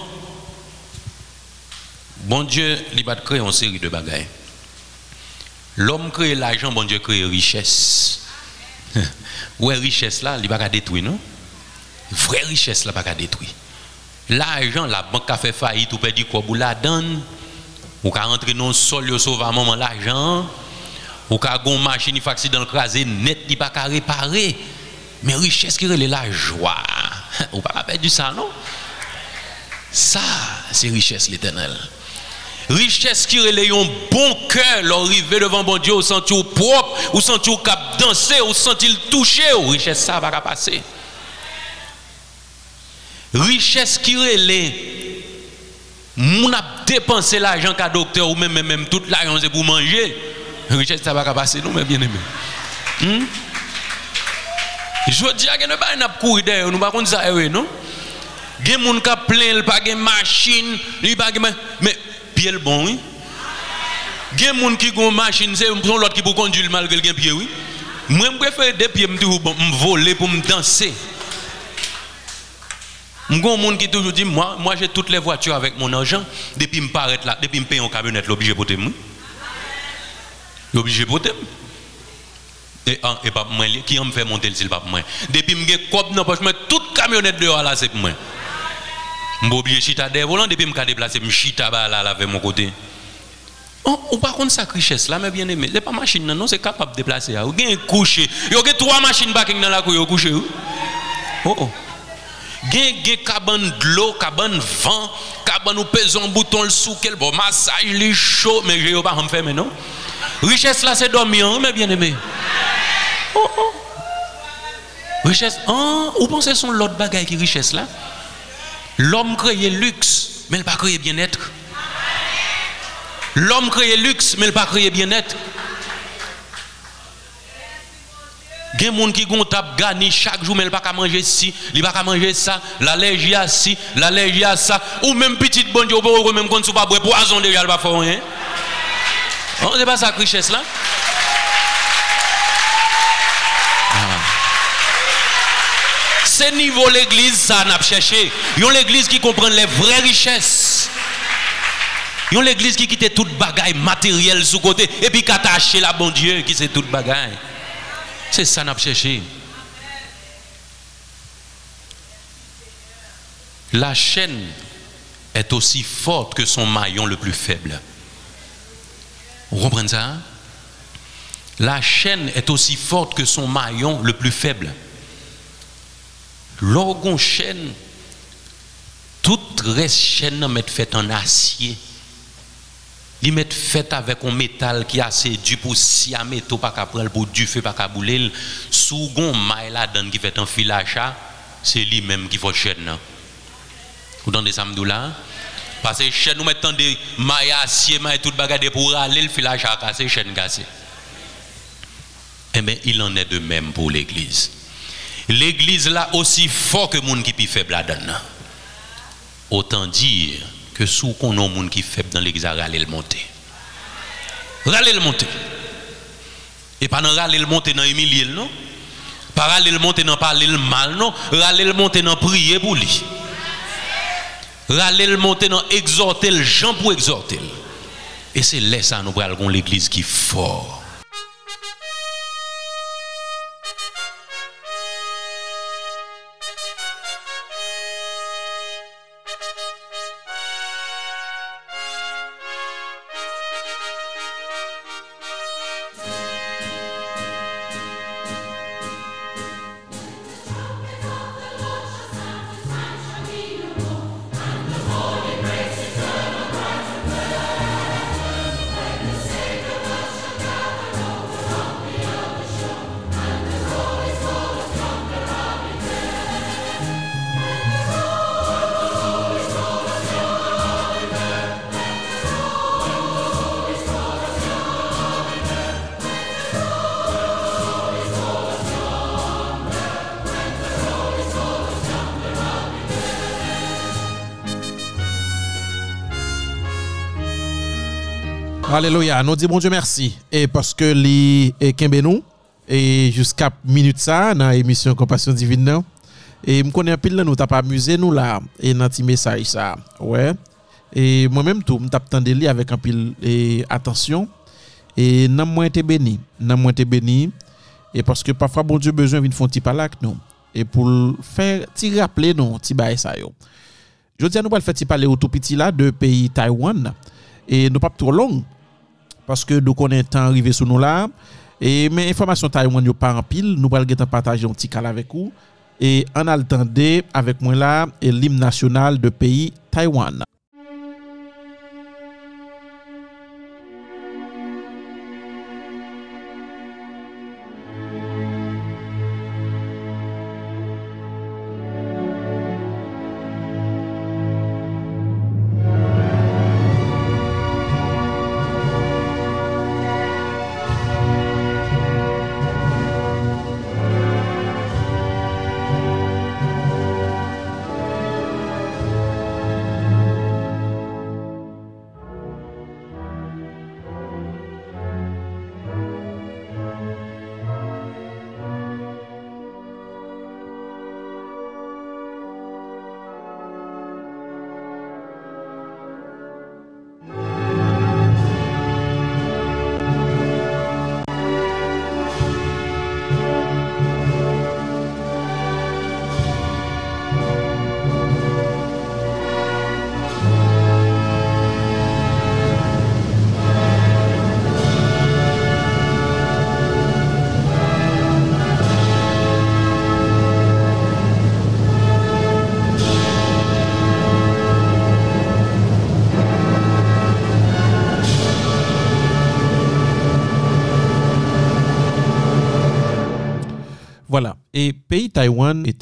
bon Dieu, il va créer une série de bagailles. L'homme crée l'argent, bon Dieu crée richesse. Ouais, richesse là, il va pas détruire, non? Vraie richesse là, pas détruire. L'argent, la banque a fait faillite, ou perdu quoi, vous la donne. Ou ka rentrer le sol, sauve un moment l'argent. Ou ka gon machine, il fait accident crasé, net, il pas qu'à réparer. Mais richesse qui est la joie. Ou pas perdre ça, non? Ça, c'est richesse l'éternel. Richesse qui relève un bon cœur, l'arrivée devant bon Dieu, ou senti au propre, ou senti au cap danser, ou senti le toucher, ou richesse ça va pas passer. Richesse qui relève, mon a dépensé l'argent qu'à docteur, ou même, même, toute l'argent c'est pour manger. Richesse ça va pas passer, nous, mes bien-aimés. Hmm? Je dis à ne pas courir derrière, nous pas ça, eh oui, non? Gen moun ka plein, il pas gen machine, il pas mais pied bon oui? Gen moun qui gon machine, c'est l'autre qui pour conduire malgré le pied oui? Moi je préfère des pieds me me voler pour me danser. M'gon moun qui toujours dit moi j'ai toutes les voitures avec mon argent depuis me paraître là depuis me payer en camionnette l'obligé porter moi. L'obligé porter et, ah, et pas moi qui me fait monter le pas moi. Depuis me gen cop dans poche toute camionnette dehors là c'est pour moi. Je obligé chita des volants depuis me déplacer, me chita là là avec mon côté. Oh, ou par contre sa richesse là mais bien aimé, c'est pas machine non, c'est capable de déplacer. Ou gain coucher. Yo gain trois machines parking dans la cour yo coucher. Oh oh. Gain gain cabane de l'eau, cabane vent, cabane ou pèse un bouton le sous quel bon massage li chaud mais j'ai pas me faire non. Richesse là c'est dormir mais bien aimé. Oh oh. Richesse, oh, ou pensez son l'autre bagaille qui richesse là? L'homme crée luxe, mais il pas créé bien-être. L'homme crée luxe, mais il pas créé bien-être. Il y a des gens qui ont gagné chaque jour, mais il pas qu'à manger ci, il pas qu'à manger ça, l'allergie à ci, l'allergie à ça, ou même petite bonne ou même quand tu pas boire poison déjà, il pas faire. On n'est pas sa richesse là. C'est niveau l'église, ça n'a pas cherché. Yon l'église qui comprend les vraies richesses. Yon l'église qui quitte toute bagaille matérielle sous côté et puis qui attache la bon Dieu qui c'est toute bagaille. C'est ça n'a pas cherché. La chaîne est aussi forte que son maillon le plus faible. Vous comprenez ça? La chaîne est aussi forte que son maillon le plus faible. L'orgon chaîne, toute reste chaîne met fait en acier. Ils mettent fait avec un métal qui est assez dur pour si un métaux pas qu'à pour du feu pas qu'à bouler. Gon maille là qui fait un filage, c'est lui même qui fait chaîne. Vous entendez ça là? Parce que chaîne nous mettons des mailles acier, mailles tout bagarre pour aller le filage à casser, chaîne cassée. Eh bien, il en est de même pour l'église l'église là aussi fort que monde qui est faible là-dedans. Autant dire que sous qu'on a monde qui est faible dans l'église, râler le monter. Râler le monter. Et pas dans râler le monter dans humilier non? Pas râler le monter dans parler le mal non, râler le monter dans prier pour lui. Râler le monter dans exhorter le gens pour exhorter. Et c'est là ça nous l'église qui est fort. Alléluia. Nous disons bon Dieu merci. Et parce que les Kembe nous, et jusqu'à minute ça, dans l'émission Compassion Divine, non? et je connais un nous t'as pas amusé nous là, et dans petit message ça. Ouais. Et moi-même tout, je lire avec un pile et attention. Et n'a moins été béni. N'a moins été béni. Et parce que parfois, bon Dieu, besoin faire un petit palak, non. Et pour faire, ti rappeler, non, ti bail ça yo. Je dis à nous, pas faire petit parler au tout petit là, de pays Taïwan. Et nous pas trop long Paske nou konen tan rive sou nou la. E men informasyon ta yon mwen yo pa an pil. Nou pral getan pataje yon ti kal avek ou. E an al tende avek mwen la e lim nasyonal de peyi Taiwan.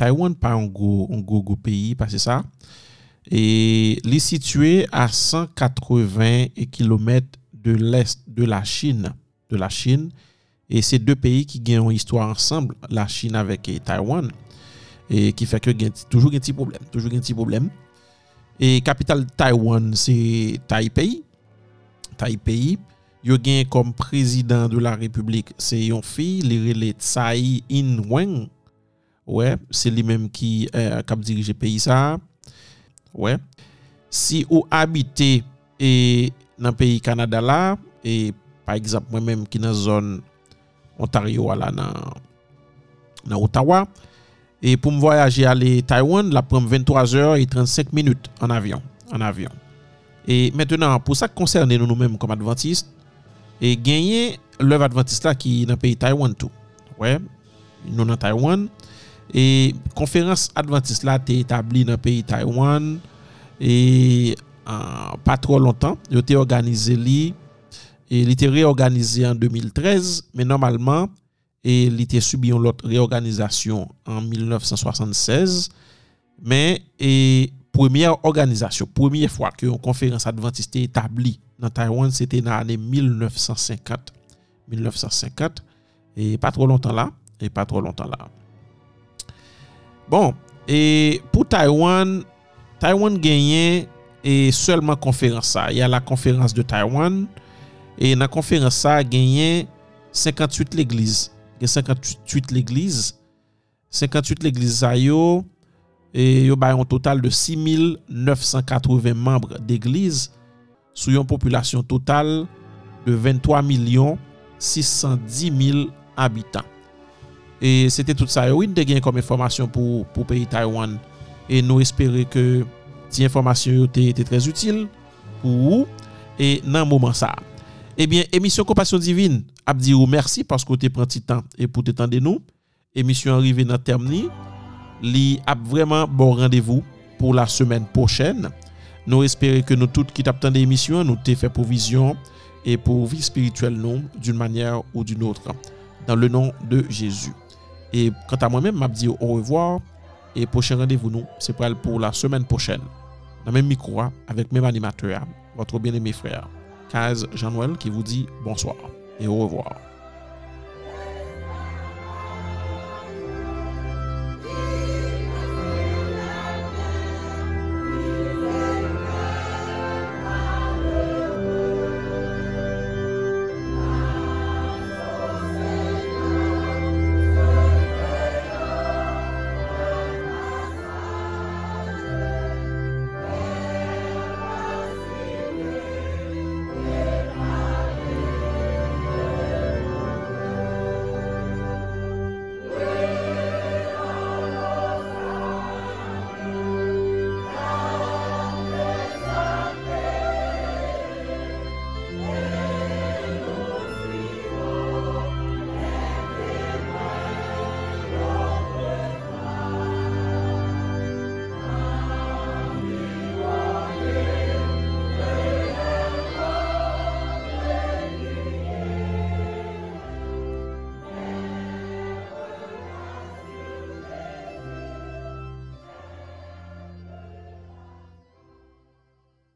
Taïwan, pas un gros, pays, parce que ça. Et il est situé à 180 km de l'est de la Chine. De la Chine. Et c'est deux pays qui ont une histoire ensemble, la Chine avec Taïwan. Et qui fait que toujours un petit problème. Toujours un petit problème. Et capitale Taïwan, c'est Taipei. Taipei. Yo gen comme président de la République, c'est yon fille, rele Tsai Ing-wen. ouais, c'est lui-même qui euh, cap dirige pays ça. Ouais. Si ou habite et eh, dans le pays Canada là et par exemple moi-même qui dans zone Ontario là dans Ottawa et pour me voyager aller Taïwan, la prend 23 heures et 35 minutes en avion, en avion. Et maintenant pour ça concerne nous nous-mêmes comme adventistes et gagner l'œuvre adventiste là qui dans pays Taïwan tout. Ouais. Nous dans Taïwan E konferans Adventist la te etabli nan peyi Taiwan E uh, pa tro lontan Yo te organize li E li te reorganize en 2013 Men normalman E li te subi yon lot reorganizasyon En 1976 Men e premye organizasyon Premye fwa ki yon konferans Adventist te etabli Nan Taiwan se te nan ane 1950 1950 E pa tro lontan la E pa tro lontan la. Bon, e pou Taiwan, Taiwan genyen e selman konferans sa. Ya la konferans de Taiwan, e nan konferans sa genyen 58 l'eglize. Gen 58 l'eglize, 58 l'eglize sa yo, e yo bayon total de 6.980 membre d'eglize, sou yon populasyon total de 23.610.000 abitan. Et c'était tout ça. Oui, nous comme information pour le pays Taïwan. Et nous espérons que cette information était très utile pour vous et dans ce moment ça. Eh bien, émission Compassion Divine, dit merci parce que vous avez pris temps et pour t'étendre nous. Émission arrivée dans terme. Li a vraiment bon rendez-vous pour la semaine prochaine. Nous espérons que nous tous qui t'attendons l'émission, nous t'ai fait provision et pour vie spirituelle d'une manière ou d'une autre. Dans le nom de Jésus. Et quant à moi-même, m'a dit au revoir et prochain rendez-vous nous, c'est pour la semaine prochaine. Dans même micro avec même animateur, votre bien-aimé frère, Kaz Jean-Noël qui vous dit bonsoir et au revoir.